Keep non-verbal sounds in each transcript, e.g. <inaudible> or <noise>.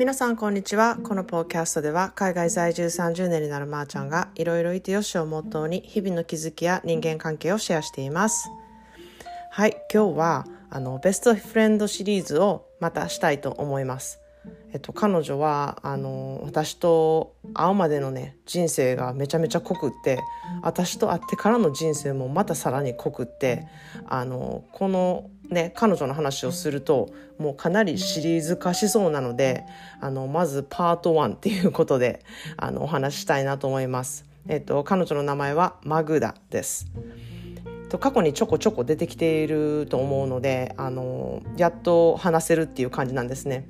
皆さんこんにちは。このポーキャストでは海外在住30年になるまーちゃんがいろいろいてよしをモットーに日々の気づきや人間関係をシェアしています。はい今日はあのベストフレンドシリーズをまたしたいと思います。えっと、彼女はあの私と会うまでのね人生がめちゃめちゃ濃くって私と会ってからの人生もまたさらに濃くってあのこのね彼女の話をするともうかなりシリーズ化しそうなのであのまずパート1っていうことであのお話ししたいなと思います。えっと、彼女の名前はマグダです。と過去にちょこちょこ出てきていると思うのであのやっと話せるっていう感じなんですね。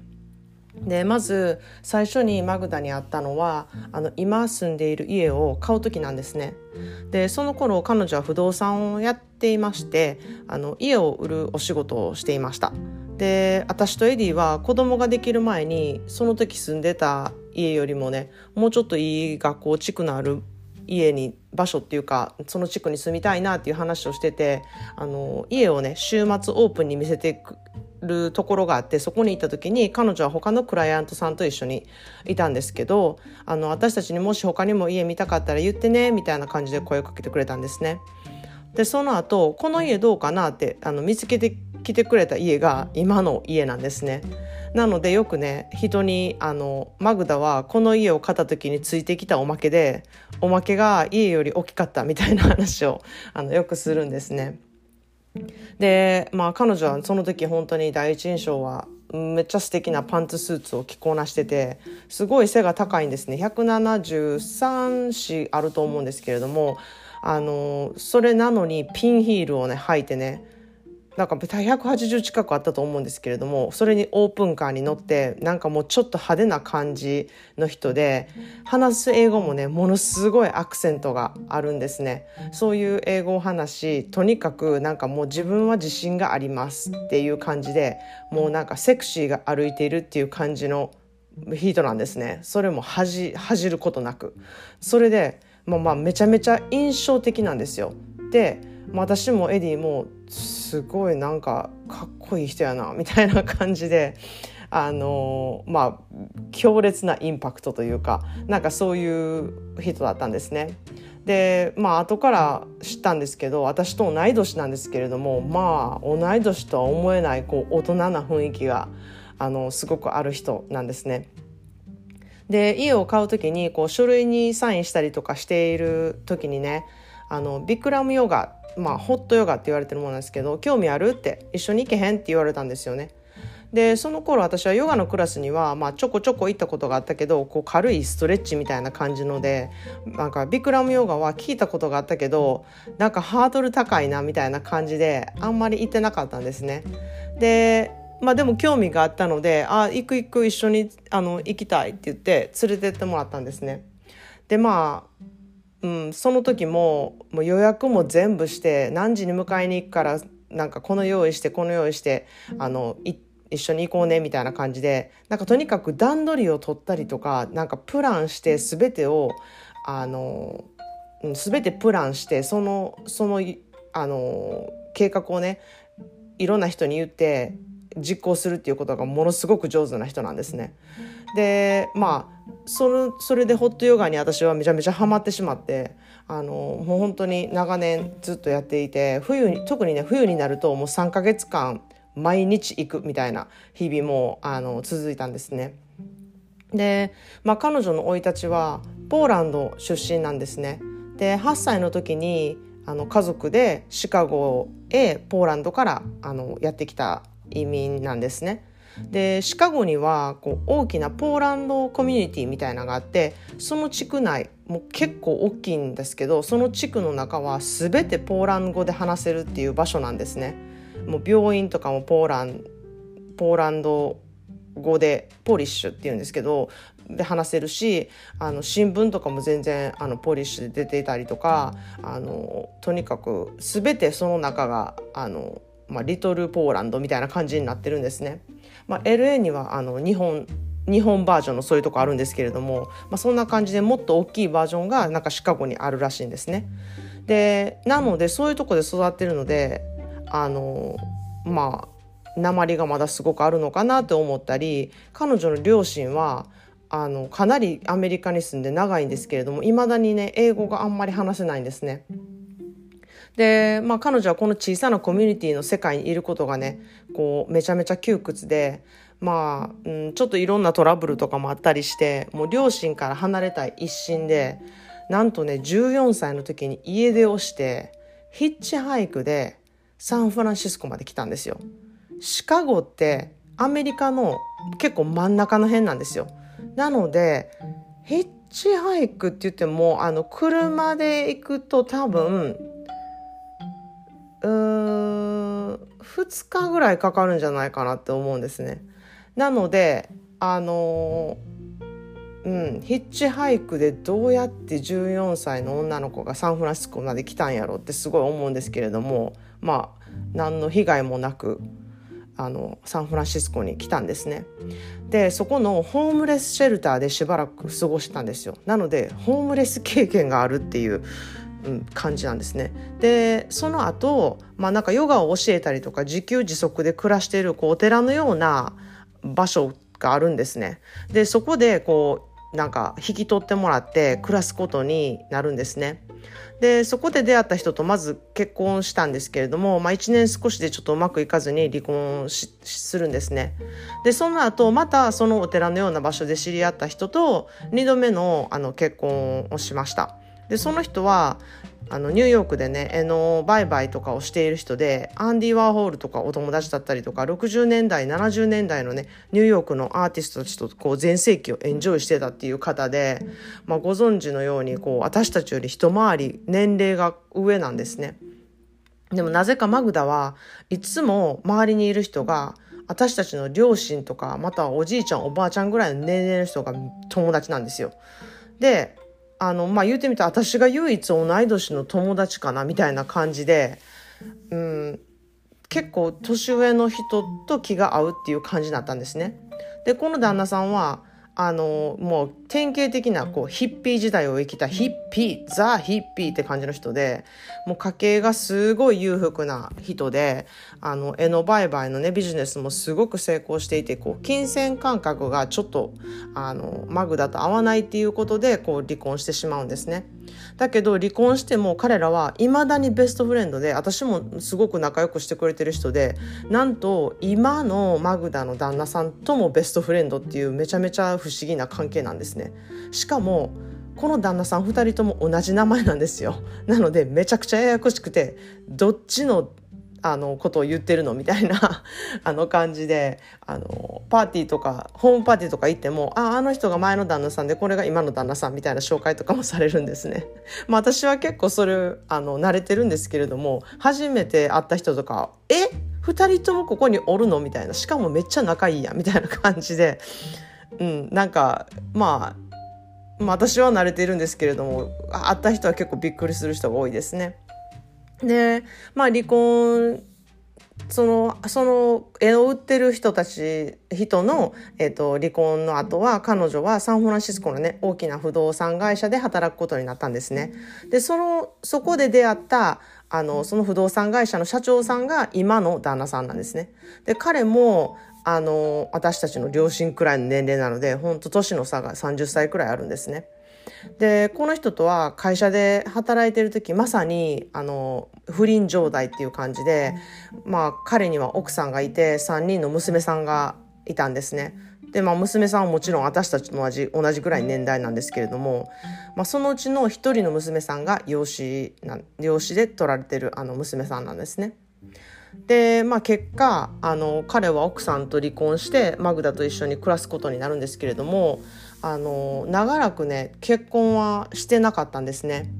でまず最初にマグダに会ったのはあの今住んでいる家を買う時なんですね。でその頃彼女は不動産をやっていましてあの家を売るお仕事をしていました。で私とエディは子供ができる前にその時住んでた家よりもねもうちょっといい学校地区のある家に場所っていうかその地区に住みたいなっていう話をしててあの家をね週末オープンに見せてくるところがあってそこに行った時に彼女は他のクライアントさんと一緒にいたんですけどあの私たちにもし他にも家見たかったら言ってねみたいな感じで声をかけてくれたんですね。でその後この家どうかなってあの見つけてきてくれた家が今の家なんですね。なのでよくね人にあのマグダはこの家を買った時についてきたおまけでおまけが家より大きかったみたいな話をあのよくするんですね。でまあ彼女はその時本当に第一印象はめっちゃ素敵なパンツスーツを着こなしててすごい背が高いんですね。173紙あると思うんですけれどもあのそれなのにピンヒールをね履いてねなんか180近くあったと思うんですけれどもそれにオープンカーに乗ってなんかもうちょっと派手な感じの人で話す英語もねものすごいアクセントがあるんですね。そういう英語を話しとにかくなんかもう自分は自信がありますっていう感じでもうなんかセクシーが歩いているっていう感じの人なんですね。それも恥恥じることなく。それで、まあ、まあめちゃめちゃ印象的なんですよ。で私もエディもすごいなんかかっこいい人やなみたいな感じで。あのまあ強烈なインパクトというかなんかそういう人だったんですね。でまあ後から知ったんですけど私と同い年なんですけれどもまあ同い年とは思えないこう大人な雰囲気があのすごくある人なんですね。で家を買う時にこう書類にサインしたりとかしている時にねあのビクラムヨガまあ、ホットヨガって言われてるものなんですけど興味あるって一緒に行けへんって言われたんですよね。でその頃私はヨガのクラスには、まあ、ちょこちょこ行ったことがあったけどこう軽いストレッチみたいな感じのでなんかビクラムヨガは聞いたことがあったけどなんかハードル高いなみたいな感じであんまり行ってなかったんですね。でまあでも興味があったので「あ行く行く一緒にあの行きたい」って言って連れてってもらったんですね。でまあうん、その時ももう予約も全部して何時に迎えに行くからなんかこの用意してこの用意してあの一緒に行こうねみたいな感じでなんかとにかく段取りを取ったりとかなんかプランして全てをあの全てプランしてそのそのあの計画をねいろんな人に言って実行するっていうことがものすごく上手な人なんですね。でまあそのそれでホットヨガに私はめちゃめちゃハマってしまってあのもう本当に長年ずっとやっていて冬に特にね冬になるともう3ヶ月間毎日行くみたいな日々もあの続いたんですね。で、まあ、彼女の生い立ちはポーランド出身なんですね。で8歳の時にあの家族でシカゴへポーランドからあのやってきた移民なんですね。でシカゴにはこう大きなポーランドコミュニティみたいなのがあってその地区内もう結構大きいんですけどその地区の中は全てポーランド語で話せるっていう場所なんですね。もう病院とかもポーランポーランド語でポリッシュっていうんですけどで話せるしあの新聞とかも全然あのポリッシュで出ていたりとかあのとにかく全てその中があのまあ、リトルポーランドみたいな感じになってるんですね。まあ、LA にはあの日本日本バージョンのそういうとこあるんですけれども、まあ、そんな感じでもっと大きいバージョンがなんかシカゴにあるらしいんですね。でなのでそういうとこで育ってるのであのまあ鉛がまだすごくあるのかなって思ったり彼女の両親はあのかなりアメリカに住んで長いんですけれどもいまだにね英語があんまり話せないんですね。で、まあ、彼女はこの小さなコミュニティの世界にいることがねこうめちゃめちゃ窮屈でまあ、うん、ちょっといろんなトラブルとかもあったりしてもう両親から離れたい一心でなんとね14歳の時に家出をしてヒッチハイクでサンフランシスコまで来たんですよ。シカゴってアメリカの結構真ん中の辺なんですよ。なのでヒッチハイクって言ってもあの車で行くと多分2日ぐらいかかるんじゃないかなって思うんですね。なのであのうん、ヒッチハイクでどうやって14歳の女の子がサンフランシスコまで来たんやろってすごい思うんですけれどもまあ何の被害もなくあのサンフランシスコに来たんですねでそこのホームレスシェルターでしばらく過ごしたんですよなのでホームレス経験があるっていううん、感じなんですね。でその後、まあなんかヨガを教えたりとか自給自足で暮らしているこうお寺のような場所があるんですね。でそこでこうなんか引き取ってもらって暮らすことになるんですね。でそこで出会った人とまず結婚したんですけれども、まあ、1年少しでちょっとうまくいかずに離婚するんですね。でその後またそのお寺のような場所で知り合った人と2度目のあの結婚をしました。でその人はあのニューヨークでね絵の売買とかをしている人でアンディ・ワーホールとかお友達だったりとか60年代70年代のねニューヨークのアーティストたちとこう全盛期をエンジョイしてたっていう方で、まあ、ご存知のようにこう私たちより一回り年齢が上なんですね。でもなぜかマグダはいつも周りにいる人が私たちの両親とかまたはおじいちゃんおばあちゃんぐらいの年齢の人が友達なんですよ。であの、まあ、言うてみたら私が唯一同い年の友達かなみたいな感じで、うん、結構年上の人と気が合うっていう感じだったんですね。で、この旦那さんは、あのもう典型的なこうヒッピー時代を生きたヒッピーザ・ヒッピーって感じの人でもう家計がすごい裕福な人であの絵の売買のねビジネスもすごく成功していてこう金銭感覚がちょっとあのマグダと合わないっていうことでこう離婚してしまうんですね。だけど離婚しても彼らはいまだにベストフレンドで私もすごく仲良くしてくれてる人でなんと今のマグダの旦那さんともベストフレンドっていうめちゃめちゃ不思議な関係なんですね。しかもこの旦那さん2人とも同じ名前なんですよ。なのでめちゃくちゃややこしくてどっちのあのことを言ってるのみたいな <laughs> あの感じであのパーティーとかホームパーティーとか行ってもああの人が前の旦那さんでこれが今の旦那さんみたいな紹介とかもされるんですね。<laughs> まあ私は結構それあの慣れてるんですけれども初めて会った人とか「え？2人ともここにおるの?」みたいなしかもめっちゃ仲いいやみたいな感じで、うん、なんかまあまあ、私は慣れてるんですけれども会った人は結構びっくりする人が多いですね。で、まあ離婚、その、その絵を売ってる人たち、人の、えっ、ー、と、離婚の後は、彼女はサンフランシスコのね、大きな不動産会社で働くことになったんですね。で、その、そこで出会った、あの、その不動産会社の社長さんが今の旦那さんなんですね。で、彼も、あの、私たちの両親くらいの年齢なので、本当年の差が30歳くらいあるんですね。でこの人とは会社で働いてる時まさにあの不倫状態っていう感じで、まあ、彼には奥さんがいて3人の娘さんがいたんですね。で、まあ、娘さんはもちろん私たちと同じ同じぐらい年代なんですけれども、まあ、そのうちの一人の娘さんが養子な養子で取られてるあの娘さんなんですね。で、まあ、結果あの彼は奥さんと離婚してマグダと一緒に暮らすことになるんですけれどもあの長らくね結婚はしてなかったんですね。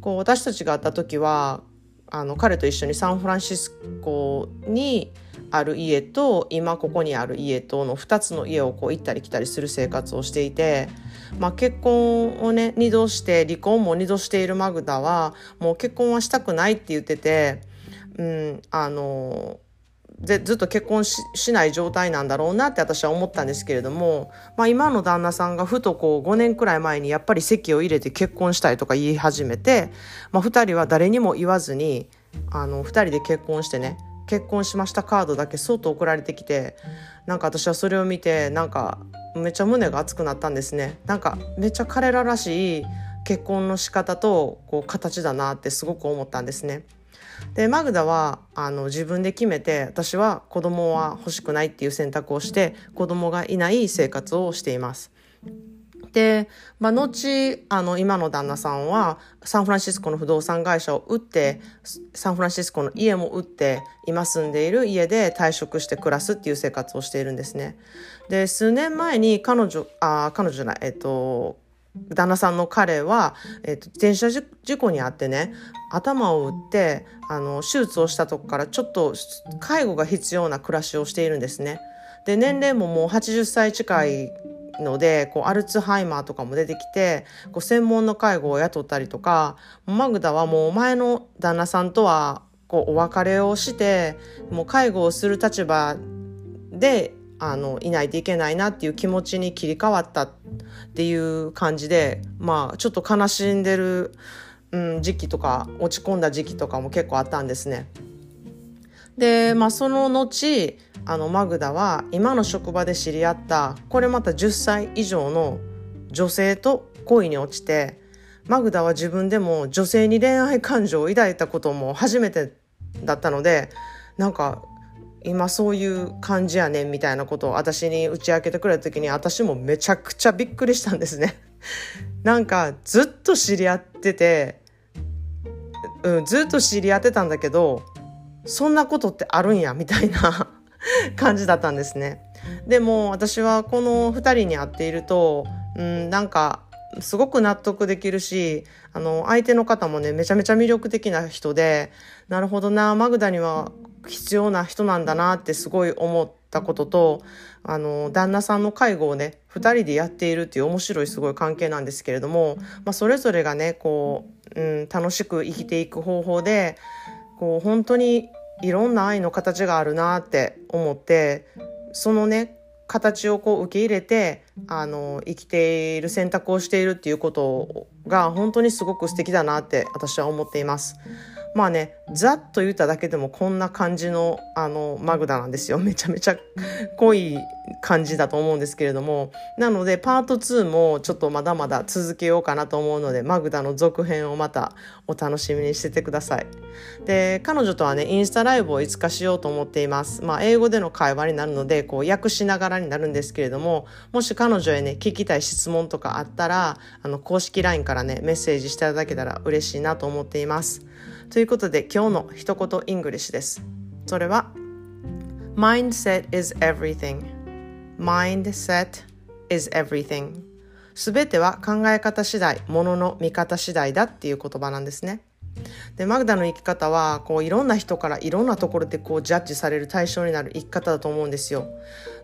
こう私たちが会った時はあの彼と一緒にサンフランシスコにある家と今ここにある家との2つの家をこう行ったり来たりする生活をしていて、まあ、結婚をね2度して離婚も2度しているマグダはもう結婚はしたくないって言ってて、うん、あのでずっと結婚しない状態なんだろうなって私は思ったんですけれども、まあ、今の旦那さんがふとこう5年くらい前にやっぱり籍を入れて結婚したいとか言い始めて、まあ、2人は誰にも言わずにあの2人で結婚してね結婚しましたカードだけそっと送られてきてなんか私はそれを見てなんかめっちゃ胸が熱くなったんですねなんかめっちゃ彼ららしい結婚の仕方とこう形だなってすごく思ったんですね。でマグダはあの自分で決めて私は子供は欲しくないっていう選択をして子供がいない生活をしています。で、まあ、後あの今の旦那さんはサンフランシスコの不動産会社を売ってサンフランシスコの家も売って今住んでいる家で退職して暮らすっていう生活をしているんですね。で数年前に彼女あ彼女じゃないえっと旦那さんの彼は、えっと、電車事故にあってね頭を打ってあの手術をしたとこからちょっと介護が必要な暮らしをしているんですね。で年齢ももう80歳近いのでこうアルツハイマーとかも出てきてこう専門の介護を雇ったりとかマグダはもう前の旦那さんとはこうお別れをしてもう介護をする立場であのいないといけないなっていう気持ちに切り替わったっていう感じでまあちょっと悲しんでる、うん、時期とか落ち込んだ時期とかも結構あったんですね。でまあその後あのマグダは今の職場で知り合ったこれまた10歳以上の女性と恋に落ちてマグダは自分でも女性に恋愛感情を抱いたことも初めてだったのでなんか今そういう感じやねんみたいなことを私に打ち明けてくれた時に私もめちゃくちゃびっくりしたんですね。<laughs> なんかずっと知り合ってて、うん、ずっと知り合ってたんだけどそんなことってあるんやみたいな <laughs> 感じだったんですね。でも私はこの2人に会っていると、うん、なんかすごく納得できるしあの相手の方もねめちゃめちゃ魅力的な人でなるほどなマグダには必要な人なんだなってすごい思ったこととあの旦那さんの介護をね2人でやっているっていう面白いすごい関係なんですけれども、まあ、それぞれがねこう、うん、楽しく生きていく方法でこう本当にいろんな愛の形があるなって思ってそのね形をこう受け入れてあの生きている選択をしているっていうことが本当にすごく素敵だなって私は思っています。まあねざっと言っただけでもこんな感じのあのマグダなんですよ。<laughs> めちゃめちゃ濃い感じだと思うんですけれども。なのでパート2もちょっとまだまだ続けようかなと思うのでマグダの続編をまたお楽しみにしててください。で彼女とはねインスタライブをいつかしようと思っています。まあ英語での会話になるのでこう訳しながらになるんですけれどももし彼女へね聞きたい質問とかあったらあの公式 LINE からねメッセージしていただけたら嬉しいなと思っています。ということで今日の一言 English です。それは Mindset is everything. Mindset is everything. すべては考え方次第、ものの見方次第だっていう言葉なんですね。でマグダの生き方はこういろんな人からいろんなところでこうジャッジされる対象になる生き方だと思うんですよ。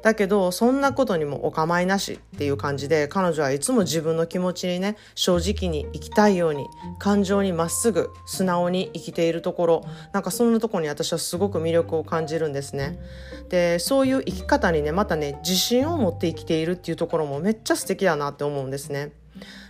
だけどそんなことにもお構いなしっていう感じで彼女はいつも自分の気持ちにね正直に生きたいように感情にまっすぐ素直に生きているところなんかそんなところに私はすごく魅力を感じるんですね。でそういう生き方にねまたね自信を持って生きているっていうところもめっちゃ素敵だなって思うんですね。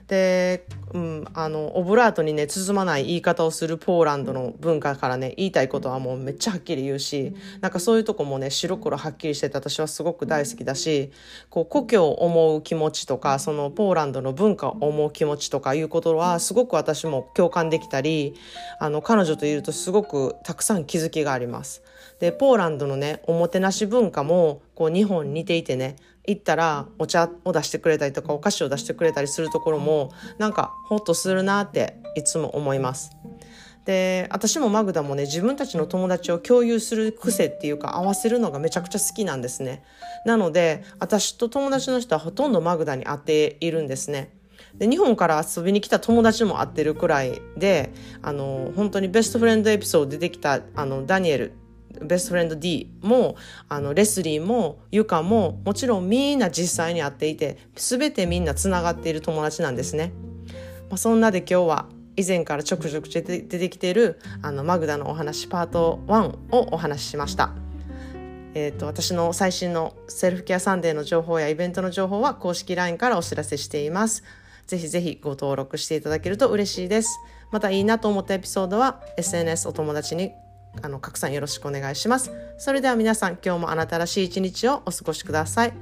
で、うん、あのオブラートにね包まない言い方をするポーランドの文化からね言いたいことはもうめっちゃはっきり言うしなんかそういうとこもね白黒はっきりしてて私はすごく大好きだしこう故郷を思う気持ちとかそのポーランドの文化を思う気持ちとかいうことはすごく私も共感できたりあの彼女といるとすごくたくさん気づきがあります。でポーランドのねおもてなし文化もこう日本に似ていてね行ったらお茶を出してくれたりとかお菓子を出してくれたりするところもなんかホッとするなっていつも思います。で私もマグダもね自分たちの友達を共有する癖っていうか合わせるのがめちゃくちゃ好きなんですね。なので私と友達の人はほとんどマグダに会っているんですね。で日本から遊びに来た友達も会ってるくらいであの本当に best friend エピソード出てきたあのダニエルベストフレンド D もあのレスリーもユカももちろんみんな実際に会っていて全てみんなつながっている友達なんですね。まあ、そんなで今日は以前からちょくちょく出てきているあのマグダのお話パート1をお話ししました。えーと、と私の最新の self-care Sunday の情報やイベントの情報は公式 LINE からお知らせしています。ぜひぜひご登録していただけると嬉しいです。またいいなと思ったエピソードは SNS お友達にあの拡散よろしくお願いします。それでは皆さん今日もあなたらしい一日をお過ごしください。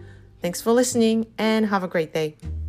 Thanks for listening and have a great day.